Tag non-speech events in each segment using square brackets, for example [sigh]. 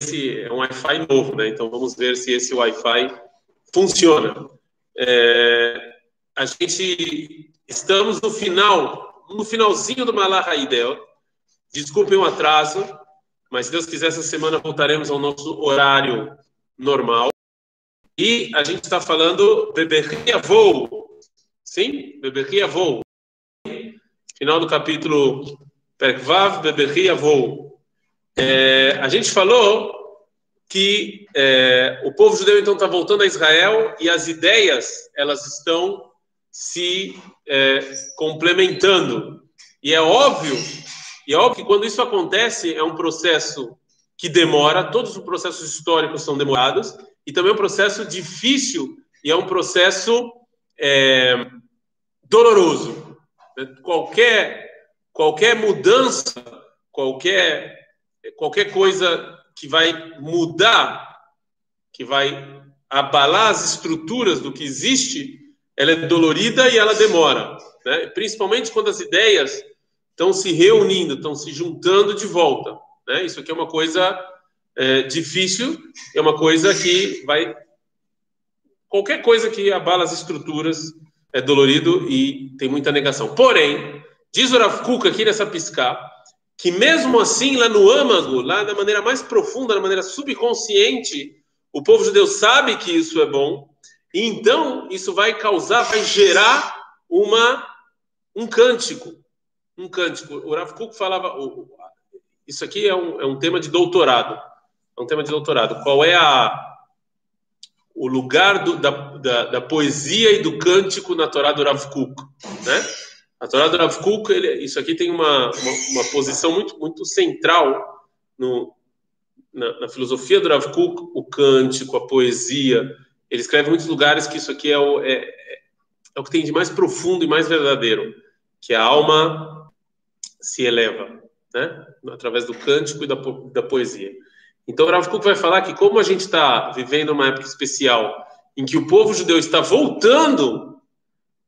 esse é um Wi-Fi novo, né? Então vamos ver se esse Wi-Fi funciona. É, a gente estamos no final, no finalzinho do Malach Haidel. Desculpem o atraso, mas se Deus quiser, essa semana voltaremos ao nosso horário normal. E a gente está falando Beberria Voo. Sim? Beberria Voo. Final do capítulo Perkvav Beberria Voo. É, a gente falou que é, o povo judeu então está voltando a Israel e as ideias elas estão se é, complementando. E é óbvio e é óbvio que quando isso acontece, é um processo que demora, todos os processos históricos são demorados, e também é um processo difícil e é um processo é, doloroso. Qualquer, qualquer mudança, qualquer, qualquer coisa que vai mudar, que vai abalar as estruturas do que existe, ela é dolorida e ela demora. Né? Principalmente quando as ideias estão se reunindo, estão se juntando de volta. Né? Isso aqui é uma coisa é, difícil, é uma coisa que vai. Qualquer coisa que abala as estruturas é dolorido e tem muita negação. Porém, diz o Rav Kuk aqui nessa piscar, que mesmo assim, lá no âmago, lá da maneira mais profunda, da maneira subconsciente, o povo judeu sabe que isso é bom, e então isso vai causar, vai gerar uma, um cântico, um cântico. O Rav Kuk falava, isso aqui é um, é um tema de doutorado, é um tema de doutorado. Qual é a o lugar do, da, da, da, poesia e do cântico na Torá do Rav Kuk, né? A Torá do Rav Kuk, ele, isso aqui tem uma, uma, uma, posição muito, muito central no, na, na, filosofia do Rav Kuk, o cântico, a poesia. Ele escreve em muitos lugares que isso aqui é o, é, é, o que tem de mais profundo e mais verdadeiro, que a alma se eleva, né? através do cântico e da, da poesia. Então, o Rav Kuk vai falar que, como a gente está vivendo uma época especial em que o povo judeu está voltando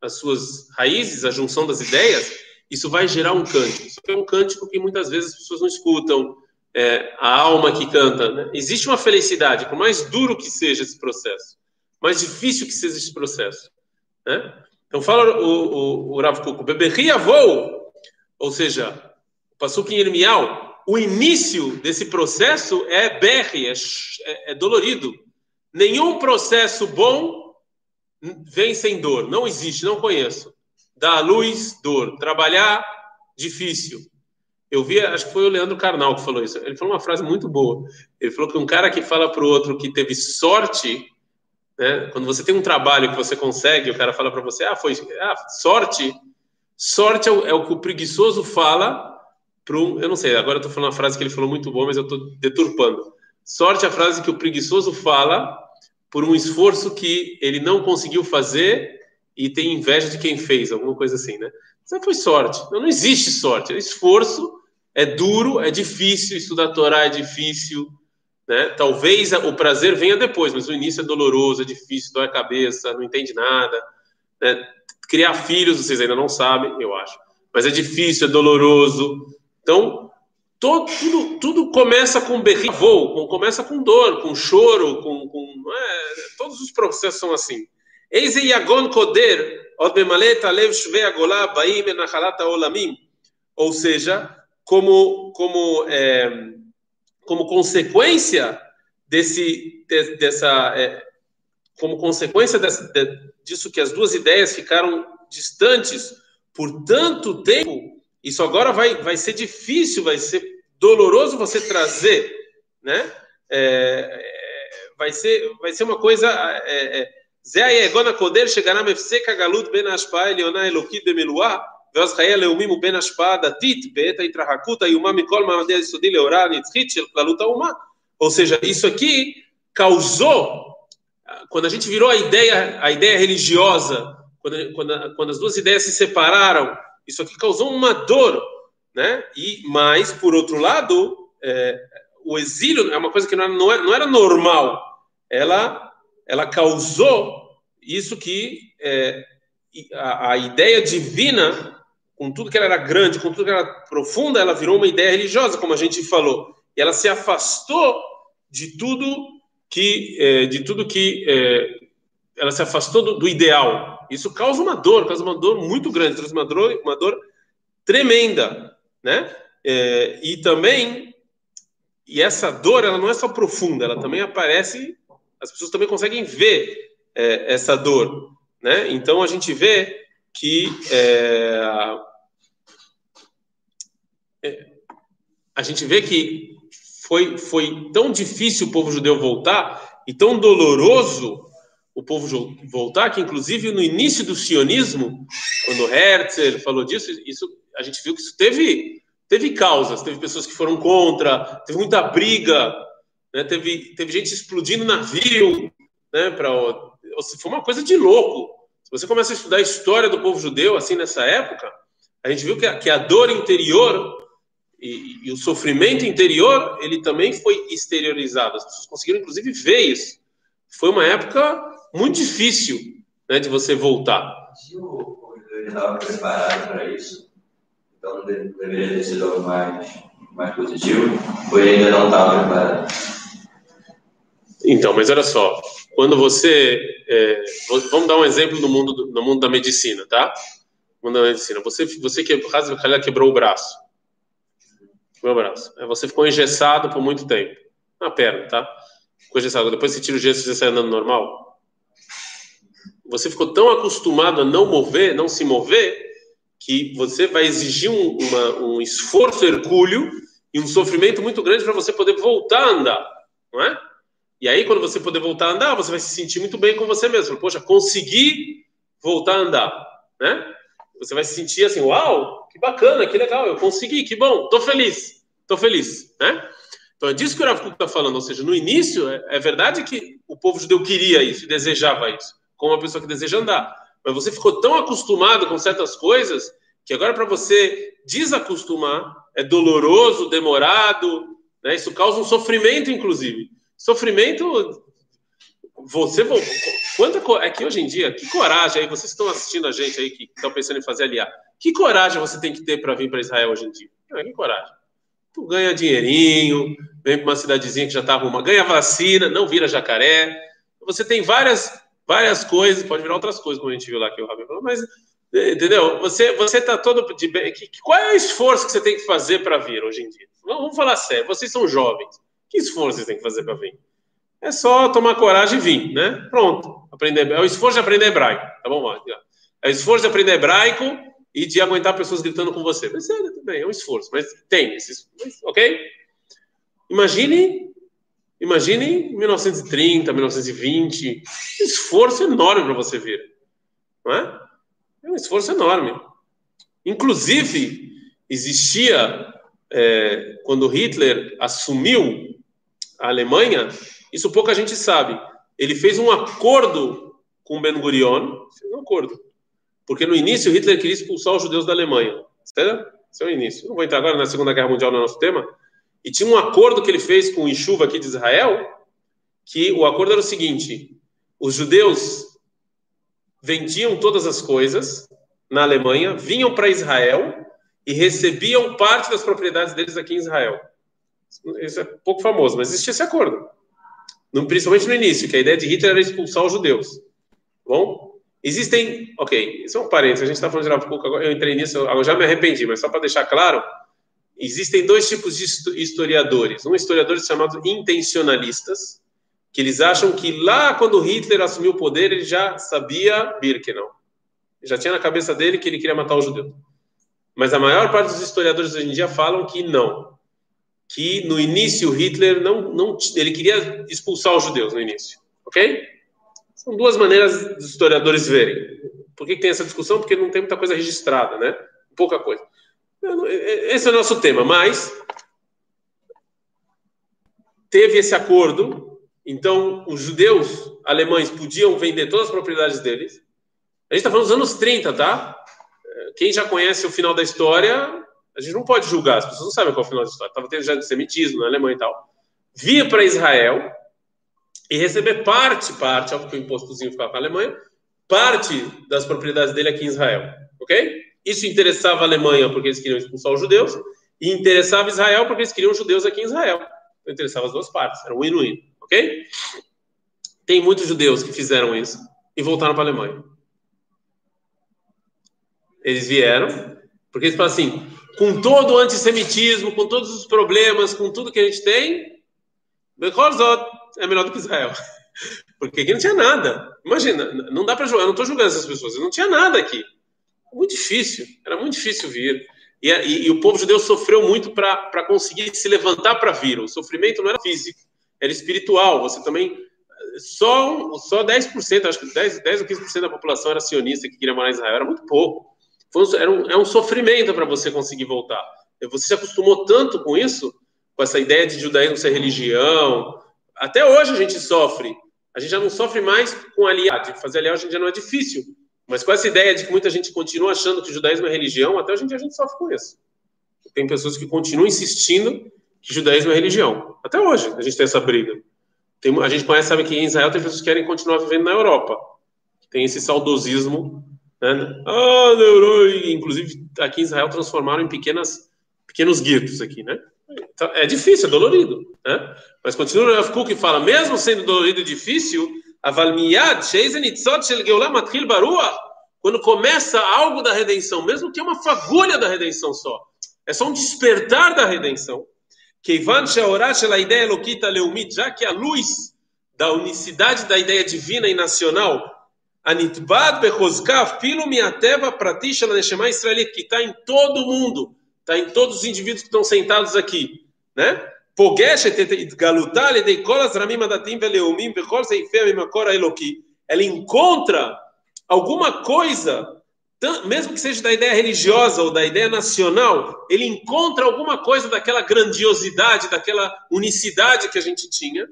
às suas raízes, à junção das ideias, isso vai gerar um cântico. Isso é um cântico que muitas vezes as pessoas não escutam, é, a alma que canta. Né? Existe uma felicidade, por mais duro que seja esse processo, mais difícil que seja esse processo. Né? Então, fala o, o, o Rav Beberria vou, ou seja, Pasuk em o início desse processo é berre, é, é, é dolorido. Nenhum processo bom vem sem dor. Não existe, não conheço. Dar luz, dor. Trabalhar, difícil. Eu vi, acho que foi o Leandro Carnal que falou isso. Ele falou uma frase muito boa. Ele falou que um cara que fala para o outro que teve sorte, né? quando você tem um trabalho que você consegue, o cara fala para você, ah, foi ah, sorte, Sorte é o, é o que o preguiçoso fala para um. Eu não sei, agora eu estou falando uma frase que ele falou muito boa, mas eu estou deturpando. Sorte é a frase que o preguiçoso fala por um esforço que ele não conseguiu fazer e tem inveja de quem fez, alguma coisa assim, né? Isso foi sorte. Não, não existe sorte. É esforço, é duro, é difícil. Estudar a Torá é difícil. Né? Talvez o prazer venha depois, mas o início é doloroso, é difícil, dói a cabeça, não entende nada. Né? Criar filhos, vocês ainda não sabem, eu acho. Mas é difícil, é doloroso. Então, todo, tudo, tudo começa com berrivou, começa com dor, com choro, com. com é, todos os processos são assim. Eise yagon koder, od bemalet alev shve agolá baim olamim. Ou seja, como, como, é, como consequência desse, de, dessa. É, como consequência dessa, de, disso que as duas ideias ficaram distantes por tanto tempo, isso agora vai, vai ser difícil, vai ser doloroso você trazer, né? É, vai, ser, vai ser uma coisa. זה היגון הקודר שגרם הפסק הגלות בין ההשפעה העליונה האלוקית במילואה ואז חיי הלאומים ובין השפעה דתית בעת ההתרחקות האיומה מכל מעמדי היסודי להוראה הנצחית של כללות האומה. Ou seja, isso aqui causou quando a gente virou a ideia, a ideia religiosa, quando, quando, quando as duas ideias se separaram, isso aqui causou uma dor, né? E mais, por outro lado, é, o exílio é uma coisa que não era, não era, não era normal. Ela, ela causou isso que é, a, a ideia divina, com tudo que ela era grande, com tudo que ela era profunda, ela virou uma ideia religiosa, como a gente falou. E ela se afastou de tudo que, é, de tudo que é, ela se afastou do, ideal. Isso causa uma dor, causa uma dor muito grande, traz uma dor, uma dor tremenda, né? É, e também, e essa dor, ela não é só profunda, ela também aparece, as pessoas também conseguem ver é, essa dor, né? Então a gente vê que é, é, a gente vê que foi, foi tão difícil o povo judeu voltar e tão doloroso o povo voltar, que inclusive no início do sionismo, quando Herzl falou disso, isso a gente viu que isso teve teve causas, teve pessoas que foram contra, teve muita briga, né? teve teve gente explodindo navio, né? Para foi uma coisa de louco. Se você começa a estudar a história do povo judeu assim nessa época, a gente viu que a, que a dor interior e, e, o sofrimento interior ele também foi exteriorizado. As pessoas conseguiram inclusive ver isso. Foi uma época muito difícil né, de você voltar. Se o corredor estava preparado para isso, então deveria ter sido algo mais, mais positivo, ou ele ainda não estava preparado? Então, mas olha só, quando você. É, vamos dar um exemplo no mundo, no mundo da medicina, tá? No mundo da medicina. Você, você que, quebrou o braço. O braço. Você ficou engessado por muito tempo. Na perna, tá? Ficou engessado. Depois você tira o gesso e você sai andando normal você ficou tão acostumado a não mover, não se mover, que você vai exigir um, uma, um esforço hercúleo e um sofrimento muito grande para você poder voltar a andar, não é? E aí, quando você poder voltar a andar, você vai se sentir muito bem com você mesmo. Poxa, consegui voltar a andar, né? Você vai se sentir assim, uau, que bacana, que legal, eu consegui, que bom, tô feliz, tô feliz, né? Então é disso que o Rav está falando, ou seja, no início é, é verdade que o povo judeu queria isso, desejava isso como uma pessoa que deseja andar. Mas você ficou tão acostumado com certas coisas que agora para você desacostumar é doloroso, demorado, né? Isso causa um sofrimento, inclusive. Sofrimento. Você quanta é que hoje em dia que coragem aí vocês estão assistindo a gente aí que estão pensando em fazer aliar que coragem você tem que ter para vir para Israel hoje em dia que coragem tu ganha dinheirinho vem para uma cidadezinha que já está arrumada ganha vacina não vira jacaré você tem várias várias coisas, pode virar outras coisas, como a gente viu lá que o Rabi falou, mas entendeu? Você você está todo de bem. Qual é o esforço que você tem que fazer para vir hoje em dia? Vamos falar sério, vocês são jovens. Que esforço vocês têm que fazer para vir? É só tomar coragem e vir, né? Pronto. Aprender, é o esforço de aprender hebraico, tá bom? É o esforço de aprender hebraico e de aguentar pessoas gritando com você. Mas é, também é um esforço, mas tem, esses, ok? Imagine Imagine 1930, 1920, um esforço enorme para você vir, não é? É um esforço enorme. Inclusive, existia, é, quando Hitler assumiu a Alemanha, isso pouca gente sabe. Ele fez um acordo com Ben Gurion, fez um acordo. Porque no início Hitler queria expulsar os judeus da Alemanha. Certo? Esse é o início. Não vou entrar agora na Segunda Guerra Mundial no nosso tema, e tinha um acordo que ele fez com o Enxuva aqui de Israel, que o acordo era o seguinte: os judeus vendiam todas as coisas na Alemanha, vinham para Israel e recebiam parte das propriedades deles aqui em Israel. Isso é pouco famoso, mas existia esse acordo. principalmente no início, que a ideia de Hitler era expulsar os judeus. Bom, existem. Ok, isso é um parênteses, a gente está falando de Rav agora eu entrei nisso, eu já me arrependi, mas só para deixar claro Existem dois tipos de historiadores. Um historiador chamado intencionalistas, que eles acham que lá quando Hitler assumiu o poder, ele já sabia Birkenau. Já tinha na cabeça dele que ele queria matar os judeus. Mas a maior parte dos historiadores hoje em dia falam que não. Que no início Hitler não, não ele queria expulsar os judeus no início. Ok? São duas maneiras dos historiadores verem. Por que, que tem essa discussão? Porque não tem muita coisa registrada, né? Pouca coisa. Esse é o nosso tema, mas teve esse acordo, então os judeus alemães podiam vender todas as propriedades deles. A gente está falando dos anos 30, tá? Quem já conhece o final da história, a gente não pode julgar, as pessoas não sabem qual é o final da história. Estava tendo já antissemitismo na Alemanha e tal. Via para Israel e receber parte, parte, óbvio que o impostozinho ficava com a Alemanha, parte das propriedades dele aqui em Israel, ok? Isso interessava a Alemanha porque eles queriam expulsar os judeus, e interessava Israel porque eles queriam judeus aqui em Israel. Então interessava as duas partes, era win-win, ok? Tem muitos judeus que fizeram isso e voltaram para a Alemanha. Eles vieram, porque eles falam assim, com todo o antissemitismo, com todos os problemas, com tudo que a gente tem, é melhor do que Israel. [laughs] Porque aqui não tinha nada. Imagina, não dá para julgar, eu não estou julgando essas pessoas, não tinha nada aqui. Muito difícil, era muito difícil vir. E, e, e o povo judeu sofreu muito para conseguir se levantar para vir. O sofrimento não era físico, era espiritual. Você também. Só, só 10%, acho que 10, 10 ou 15% da população era sionista que queria morar em Israel, era muito pouco. Um, era um, é um sofrimento para você conseguir voltar. Você se acostumou tanto com isso, com essa ideia de judaísmo ser religião. Até hoje a gente sofre. A gente já não sofre mais com aliado. Fazer aliado hoje em dia não é difícil. Mas com essa ideia de que muita gente continua achando que o judaísmo é religião, até hoje em dia a gente sofre com isso. Tem pessoas que continuam insistindo que o judaísmo é religião. Até hoje a gente tem essa briga. Tem, a gente conhece, sabe que em Israel tem pessoas que querem continuar vivendo na Europa. Tem esse saudosismo. Né? Ah, inclusive aqui em Israel transformaram em pequenas, pequenos guetos aqui, né? Então, é difícil, é dolorido. Né? Mas continua o Rav Kuk e fala, mesmo sendo dolorido e difícil, quando começa algo da redenção, mesmo que é uma fagulha da redenção só, é só um despertar da redenção. Já que a luz da unicidade da ideia divina e nacional, que está em todo mundo, está em todos os indivíduos que estão sentados aqui, né? Ela encontra alguma coisa, mesmo que seja da ideia religiosa ou da ideia nacional, ele encontra alguma coisa daquela grandiosidade, daquela unicidade que a gente tinha.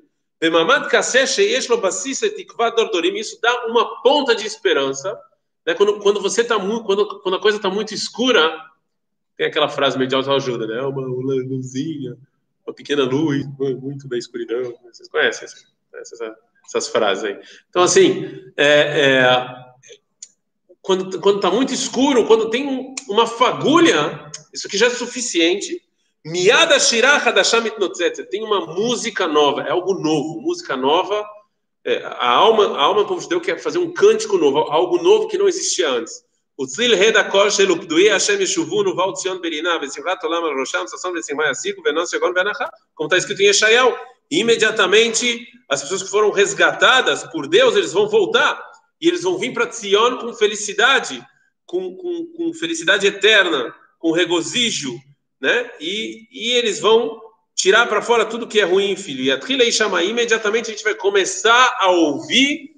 Isso dá uma ponta de esperança. Né? Quando, quando você está muito, quando, quando a coisa está muito escura, tem aquela frase meio de autoajuda, né? Uma, uma luzinha, uma pequena luz, muito da escuridão. Vocês conhecem essas, essas frases aí. Então, assim, é, é, quando está muito escuro, quando tem uma fagulha, isso aqui já é suficiente. Miada shiracha da shamit tem uma música nova, é algo novo, música nova. É, a alma, a alma do povo judeu quer fazer um cântico novo, algo novo que não existia antes. O Tzil Reda Kol Shel Updui Hashem Yeshuvu no Val Tzion Beriná Vesimrat Olam Al Rosham Sassam Vesimai Asiku Venan Shegon Venachá como está escrito em Yeshayahu. Imediatamente as pessoas que foram resgatadas por Deus eles vão voltar. E eles vão vir para Tzion com felicidade com, com, com, felicidade eterna com regozijo né? E, e eles vão tirar para fora tudo que é ruim filho. E a trilha chama imediatamente a gente vai começar a ouvir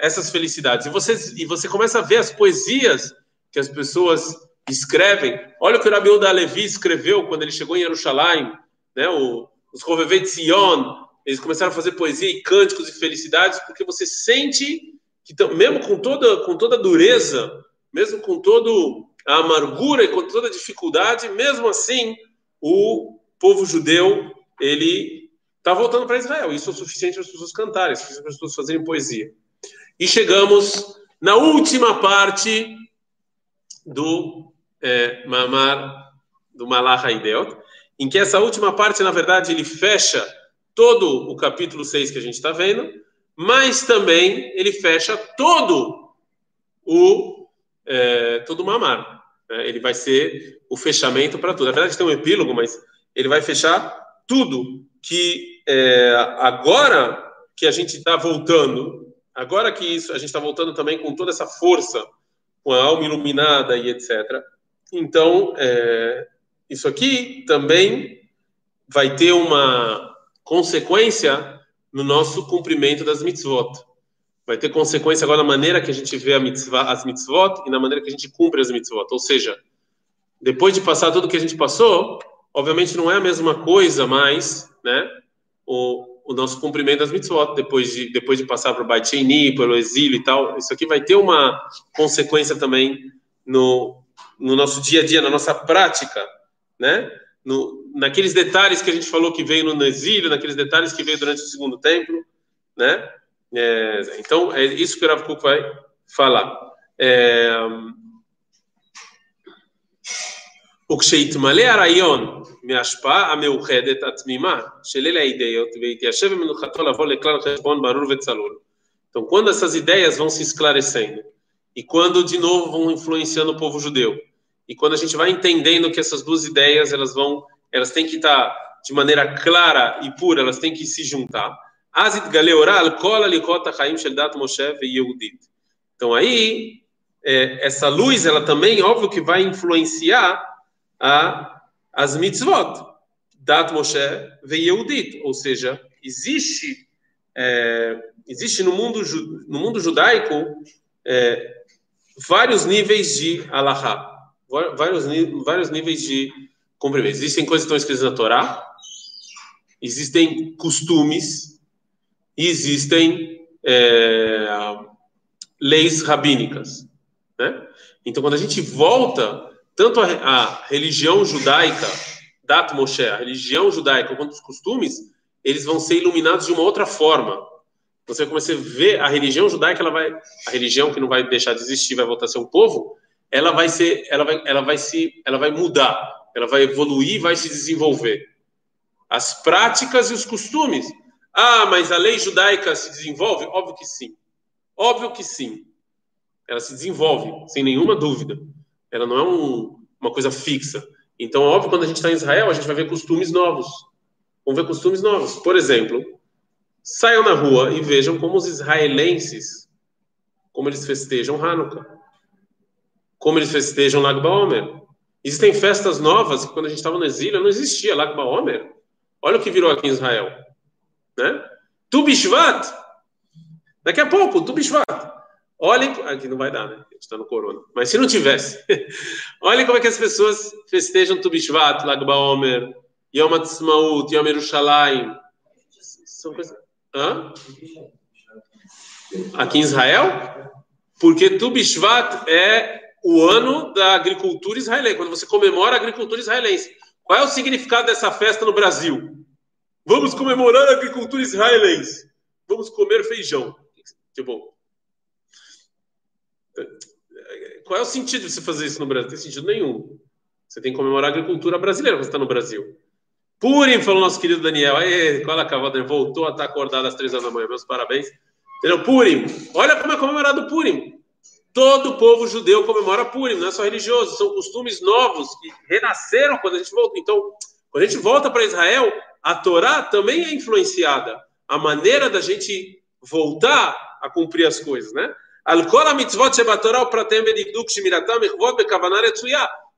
essas felicidades. E você, e você começa a ver as poesias que as pessoas escrevem. Olha o que o Rabi da Levi escreveu quando ele chegou em Jerusalém, né? O, os Rovevet Zion, eles começaram a fazer poesia e cânticos e felicidades, porque você sente que, mesmo com toda, com toda a dureza, mesmo com toda a amargura e com toda a dificuldade, mesmo assim, o povo judeu, ele está voltando para Israel. Isso é o suficiente para as pessoas cantarem, é suficiente para as pessoas fazerem poesia. E chegamos na última parte do é, Mamar, do Malach Haideot, em que essa última parte, na verdade, ele fecha todo o capítulo 6 que a gente está vendo, mas também ele fecha todo o é, todo o Mamar. Né? Ele vai ser o fechamento para tudo. Na verdade, tem um epílogo, mas ele vai fechar tudo que é, agora que a gente está voltando Agora que isso, a gente está voltando também com toda essa força, com a alma iluminada e etc. Então, é, isso aqui também vai ter uma consequência no nosso cumprimento das mitzvot. Vai ter consequência agora na maneira que a gente vê mitzvah, as mitzvot e na maneira que a gente cumpre as mitzvot. Ou seja, depois de passar tudo que a gente passou, obviamente não é a mesma coisa mais, né? O, o nosso cumprimento das mitzvot, depois de, depois de passar para o Bait pelo exílio e tal. Isso aqui vai ter uma consequência também no, no nosso dia a dia, na nossa prática, né? No, naqueles detalhes que a gente falou que veio no exílio, naqueles detalhes que veio durante o segundo templo, né? É, então, é isso que o Rav Kuk vai falar. É, o Ksheitmale Arayon, מההשפעה המאוחדת, התמימה, של אלה האידאות, והתיישב במנוחתו לבוא לכלל חשבון ברור וצלול. Então, quando essas ideias vão se esclarecendo, e quando, de novo, vão influenciando o povo judeu, e quando a gente vai entendendo que essas duas ideias, elas vão, elas têm que estar de maneira clara e pura, elas têm que se juntar. Então aí, é, essa luz, ela também, óbvio que vai influenciar a, as mitzvot, Dat Moshe Yehudit, ou seja, existe, é, existe no mundo, no mundo judaico é, vários níveis de alahá, vários, vários níveis de cumprimento. Existem coisas que estão escritas na Torá, existem costumes, existem é, leis rabínicas. Né? Então, quando a gente volta tanto a, a religião judaica, Dat Moshe, a religião judaica, quanto os costumes, eles vão ser iluminados de uma outra forma. Você começa a ver a religião judaica, ela vai, a religião que não vai deixar de existir, vai voltar a ser um povo, ela vai ser, ela vai, ela vai se, ela vai mudar, ela vai evoluir, vai se desenvolver. As práticas e os costumes. Ah, mas a lei judaica se desenvolve? Óbvio que sim. Óbvio que sim. Ela se desenvolve, sem nenhuma dúvida. Ela não é um, uma coisa fixa. Então, óbvio, quando a gente está em Israel, a gente vai ver costumes novos. Vamos ver costumes novos. Por exemplo, saiam na rua e vejam como os israelenses, como eles festejam Hanukkah. Como eles festejam Lag BaOmer. Existem festas novas que quando a gente estava no exílio não existia Lag BaOmer. Olha o que virou aqui em Israel. Né? Tu Bishvat. Daqui a pouco, Tu Bishvat. Olhem, aqui não vai dar, né? A gente está no corona. Mas se não tivesse, [laughs] olhem como é que as pessoas festejam Tu Bishvat, Lag BaOmer, Yom Ha'atzmaut, Yom Yerushalayim. São coisas... Hã? Aqui em Israel? Porque Tu Bishvat é o ano da agricultura israelense, quando você comemora a agricultura israelense. Qual é o significado dessa festa no Brasil? Vamos comemorar a agricultura israelense. Vamos comer feijão. Tipo, qual é o sentido de você fazer isso no Brasil? Não tem sentido nenhum. Você tem que comemorar a agricultura brasileira quando você está no Brasil. Purim, falou nosso querido Daniel. Aê, qual a cavada? Voltou a estar acordado às três horas da manhã. Meus parabéns. Entendeu? Purim. Olha como é comemorado Purim. Todo o povo judeu comemora Purim, não é só religioso. São costumes novos que renasceram quando a gente volta. Então, quando a gente volta para Israel, a Torá também é influenciada. A maneira da gente voltar a cumprir as coisas, né?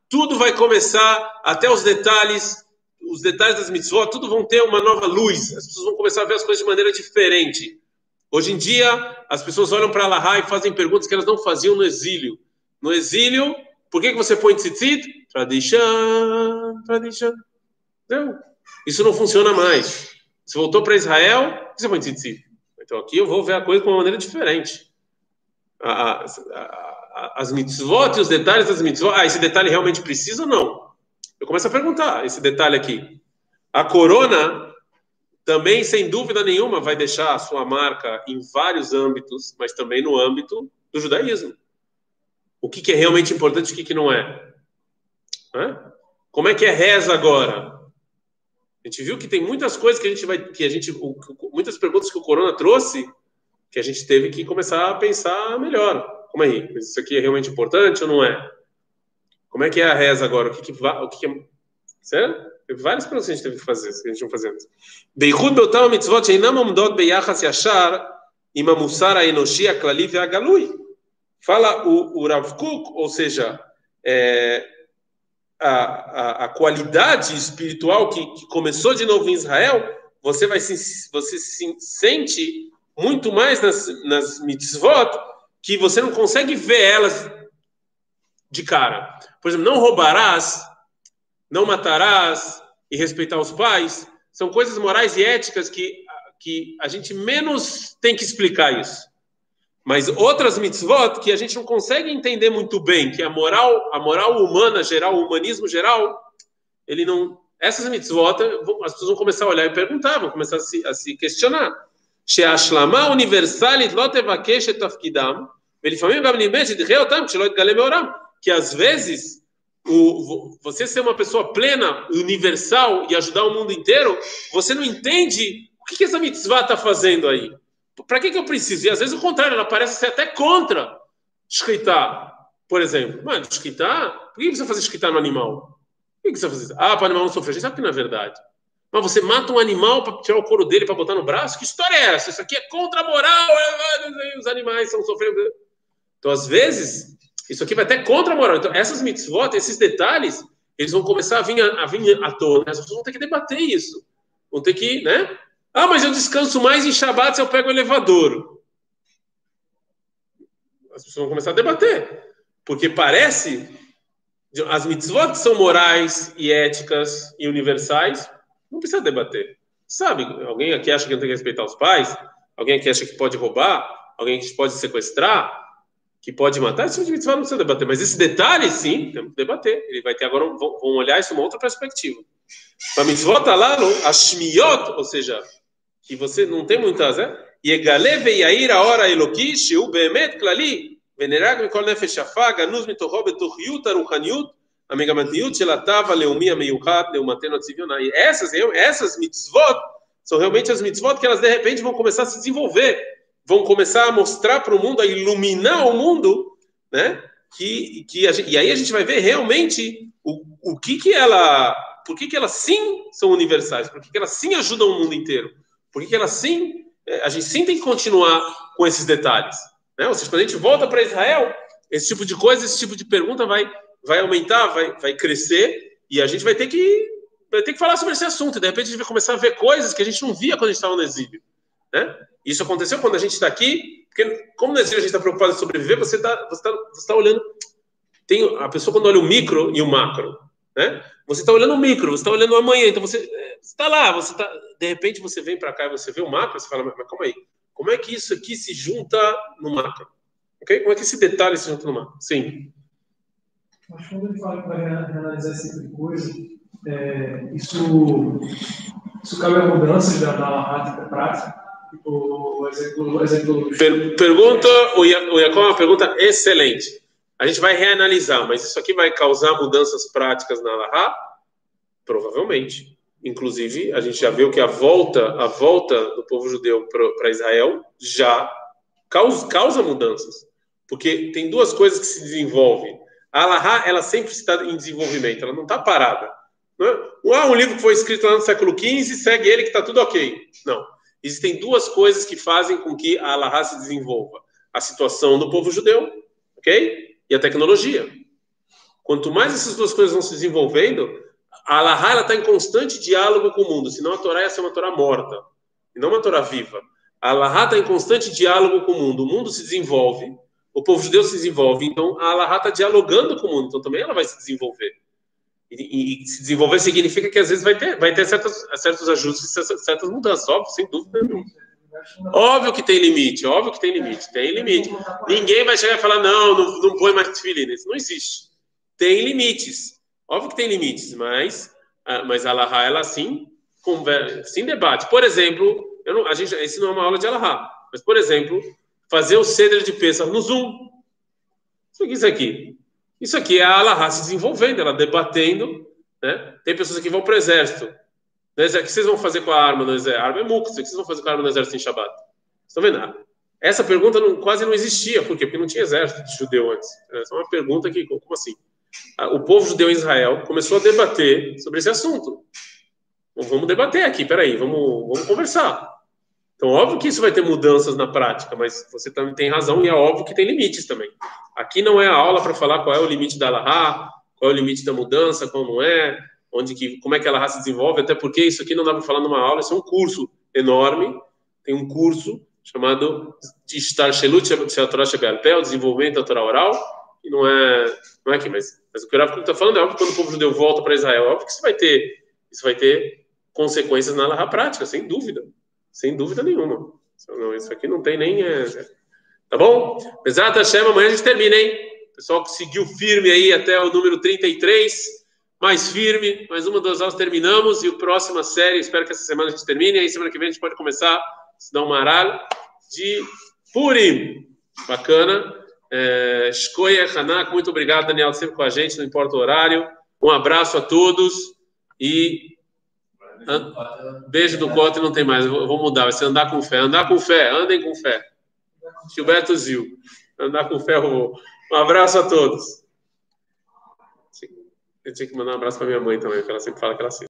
Tudo vai começar, até os detalhes, os detalhes das mitzvot, tudo vão ter uma nova luz. As pessoas vão começar a ver as coisas de maneira diferente. Hoje em dia, as pessoas olham para Allah e fazem perguntas que elas não faziam no exílio. No exílio, por que, que você põe tzitzit? Tradição, tradição. Não. Isso não funciona mais. Você voltou para Israel, você põe tzitzit? Então aqui eu vou ver a coisa de uma maneira diferente. As, mitzvot e os detalhes das mitzvot. Ah, esse detalhe realmente precisa ou não? Eu começo a perguntar esse detalhe aqui. A corona também, sem dúvida nenhuma, vai deixar a sua marca em vários âmbitos, mas também no âmbito do judaísmo. O que, que é realmente importante e o que, que não é? Hã? Como é que é reza agora? A gente viu que tem muitas coisas que a gente vai, que a gente, muitas perguntas que o Corona trouxe, que a gente teve que começar a pensar melhor. Como aí? É isso aqui é realmente importante ou não é? Como é que é a reza agora? O que, que, vai? o que, que é. Certo? Teve várias perguntas que a gente teve que fazer, que a gente não fazia antes. Beichut beotam mitzvot sheinam omdot beyachas yashar im amusar haenoshi aklali ve'agalui. Fala o, o Rav Kuk, ou seja, é, a, a, a, qualidade espiritual que, que, começou de novo em Israel, você vai se, você se sente muito mais nas, nas mitzvot que você não consegue ver elas de cara. Por exemplo, não roubarás, não matarás e respeitar os pais, são coisas morais e éticas que, que a gente menos tem que explicar isso. Mas outras mitzvot que a gente não consegue entender muito bem, que a moral, a moral humana geral, o humanismo geral, ele não. Essas mitzvot, as pessoas vão começar a olhar e perguntar, vão começar a se, a se questionar. שההשלמה האוניברסלית לא תבקש את תפקידם, ולפעמים גם נדמה שתחיה אותם כשלא יתגלה מאורם. Que às vezes o, você ser uma pessoa plena, universal e ajudar o mundo inteiro, você não entende o que, que essa mitzvah está fazendo aí. Para que, que eu preciso? E às vezes o contrário, ela parece ser até contra escritar, por exemplo. Mano, escritar? Por que você fazer escritar no animal? Por que você vai fazer isso? Ah, para o animal não sofrer. Sabe que não é verdade. Mas você mata um animal para tirar o couro dele para botar no braço? Que história é essa? Isso aqui é contra a moral. É, os animais estão sofrendo. Então, às vezes, isso aqui vai até contra a moral. Então, essas mitzvot, esses detalhes, eles vão começar a vir a, a, vir à tona. As pessoas vão ter que debater isso. Vão ter que, né? Ah, mas eu descanso mais em Shabbat se eu pego o elevador. As pessoas vão começar a debater. Porque parece, as mitzvot são morais e éticas e universais, não precisa debater. Sabe, alguém aqui acha que não tem que respeitar os pais? Alguém aqui acha que pode roubar? Alguém que pode sequestrar? Que pode matar? Isso é de mitzvah não precisa debater. Mas esse detalhe, sim, temos que debater. Ele vai ter agora, um, vão olhar isso uma outra perspectiva. Para lá no ashmiot, ou seja, que você não tem muitas, né? Yegale veyair a hora elokish, u behemet klali, venerag mikol nefesh afaga, nuz mitohob Amigamatiut shelatava leumia meiukat leumateno atzivionai. Essas, essas mitzvot são realmente as mitzvot que elas de repente vão começar a se desenvolver, vão começar a mostrar para o mundo, a iluminar o mundo, né? Que, que gente, e aí a gente vai ver realmente o, o que que ela, por que que elas sim são universais, por que que elas sim ajudam o mundo inteiro, por que que elas sim, é, a gente sim tem que continuar com esses detalhes, né? Ou seja, quando a gente volta para Israel, esse tipo de coisa, esse tipo de pergunta vai vai aumentar, vai, vai crescer, e a gente vai ter que vai ter que falar sobre esse assunto. De repente a gente vai começar a ver coisas que a gente não via quando a gente estava no exílio. Né? Isso aconteceu quando a gente está aqui, porque como no exílio a gente está preocupado em sobreviver, você está você tá, você tá olhando. Tem, a pessoa quando olha o micro e o macro. Né? Você está olhando o micro, você está olhando o amanhã, então você está lá, você tá, de repente você vem para cá e você vê o macro, você fala, mas, mas calma aí, como é que isso aqui se junta no macro? Ok? Como é que esse detalhe se junta no macro? Sim. Mas quando ele fala que vai reanalisar esse tipo de coisa, é, isso, isso cabe a mudanças da, da prática prática? Tipo, exemplo. Per, pergunta, o Iacom é uma pergunta excelente. A gente vai reanalisar, mas isso aqui vai causar mudanças práticas na Alaha? Provavelmente. Inclusive, a gente já viu que a volta, a volta do povo judeu para Israel já causa, causa mudanças. Porque tem duas coisas que se desenvolvem. A Alaha, ela sempre está em desenvolvimento, ela não está parada. Não é? Um livro que foi escrito lá no século XV, segue ele que está tudo ok. Não. Existem duas coisas que fazem com que a Alaha se desenvolva. A situação do povo judeu, ok? e a tecnologia. Quanto mais essas duas coisas vão se desenvolvendo, a Allahá está em constante diálogo com o mundo, senão a Torá ia ser uma Torá morta, e não uma Torá viva. A Allahá está em constante diálogo com o mundo, o mundo se desenvolve, o povo judeu se desenvolve, então a Allahá está dialogando com o mundo, então também ela vai se desenvolver. E, e, se desenvolver significa que às vezes vai ter, vai ter certos, certos ajustes, certas mudanças, óbvio, sem dúvida nenhuma. Óbvio que tem limite, óbvio que tem limite, tem limite. Ninguém vai chegar e falar, não, não, não põe mais tefilina. Isso não existe. Tem limites. Óbvio que tem limites, mas, ah, mas a Alaha, ela sim, conversa, sim debate. Por exemplo, eu não, a gente, esse não é uma aula de Alaha, mas, por exemplo, fazer o ceder de peça no Zoom. Isso aqui, isso aqui. É a Alaha se desenvolvendo, ela debatendo. Né? Tem pessoas que vão para o exército o que vocês vão fazer com a arma no exército? A arma é muco. O que vocês vão fazer com a arma no exército em Shabbat? Estão vendo? Essa pergunta não, quase não existia. Por quê? Porque não tinha exército de judeu antes. Essa é uma pergunta que, como assim? O povo judeu em Israel começou a debater sobre esse assunto. Vamos debater aqui, peraí, vamos, vamos conversar. Então, óbvio que isso vai ter mudanças na prática, mas você também tem razão e é óbvio que tem limites também. Aqui não é a aula para falar qual é o limite da Allahá, qual é o limite da mudança, não é onde que, como é que ela raça se desenvolve, até porque isso aqui não dá para falar numa aula, isso é um curso enorme, tem um curso chamado de Shtar Shelut Torah Shebelpé, o desenvolvimento da Torá oral, e não é, não é aqui, mas, mas o que o Rav está falando é óbvio que quando o povo judeu volta para Israel, é óbvio que isso vai ter, isso vai ter consequências na Laha prática, sem dúvida, sem dúvida nenhuma. Não, isso aqui não tem nem... É, tá bom? Exato, Hashem, amanhã a gente termina, hein? O pessoal que seguiu firme aí até o número 33, mais firme. Mais uma, duas aulas terminamos. E o próxima série, espero que essa semana a gente termine. E aí, semana que vem, a gente pode começar a estudar um maral de Purim. Bacana. É, Hanak, muito obrigado, Daniel, sempre com a gente, não importa o horário. Um abraço a todos e beijo do Cote não tem mais, eu vou mudar, vai ser andar com fé. Andar com fé, andem com fé. Gilberto Zil, andar com fé, vou. Um abraço a todos. Eu tinha que mandar um abraço para minha mãe também, que ela sempre fala que ela assiste.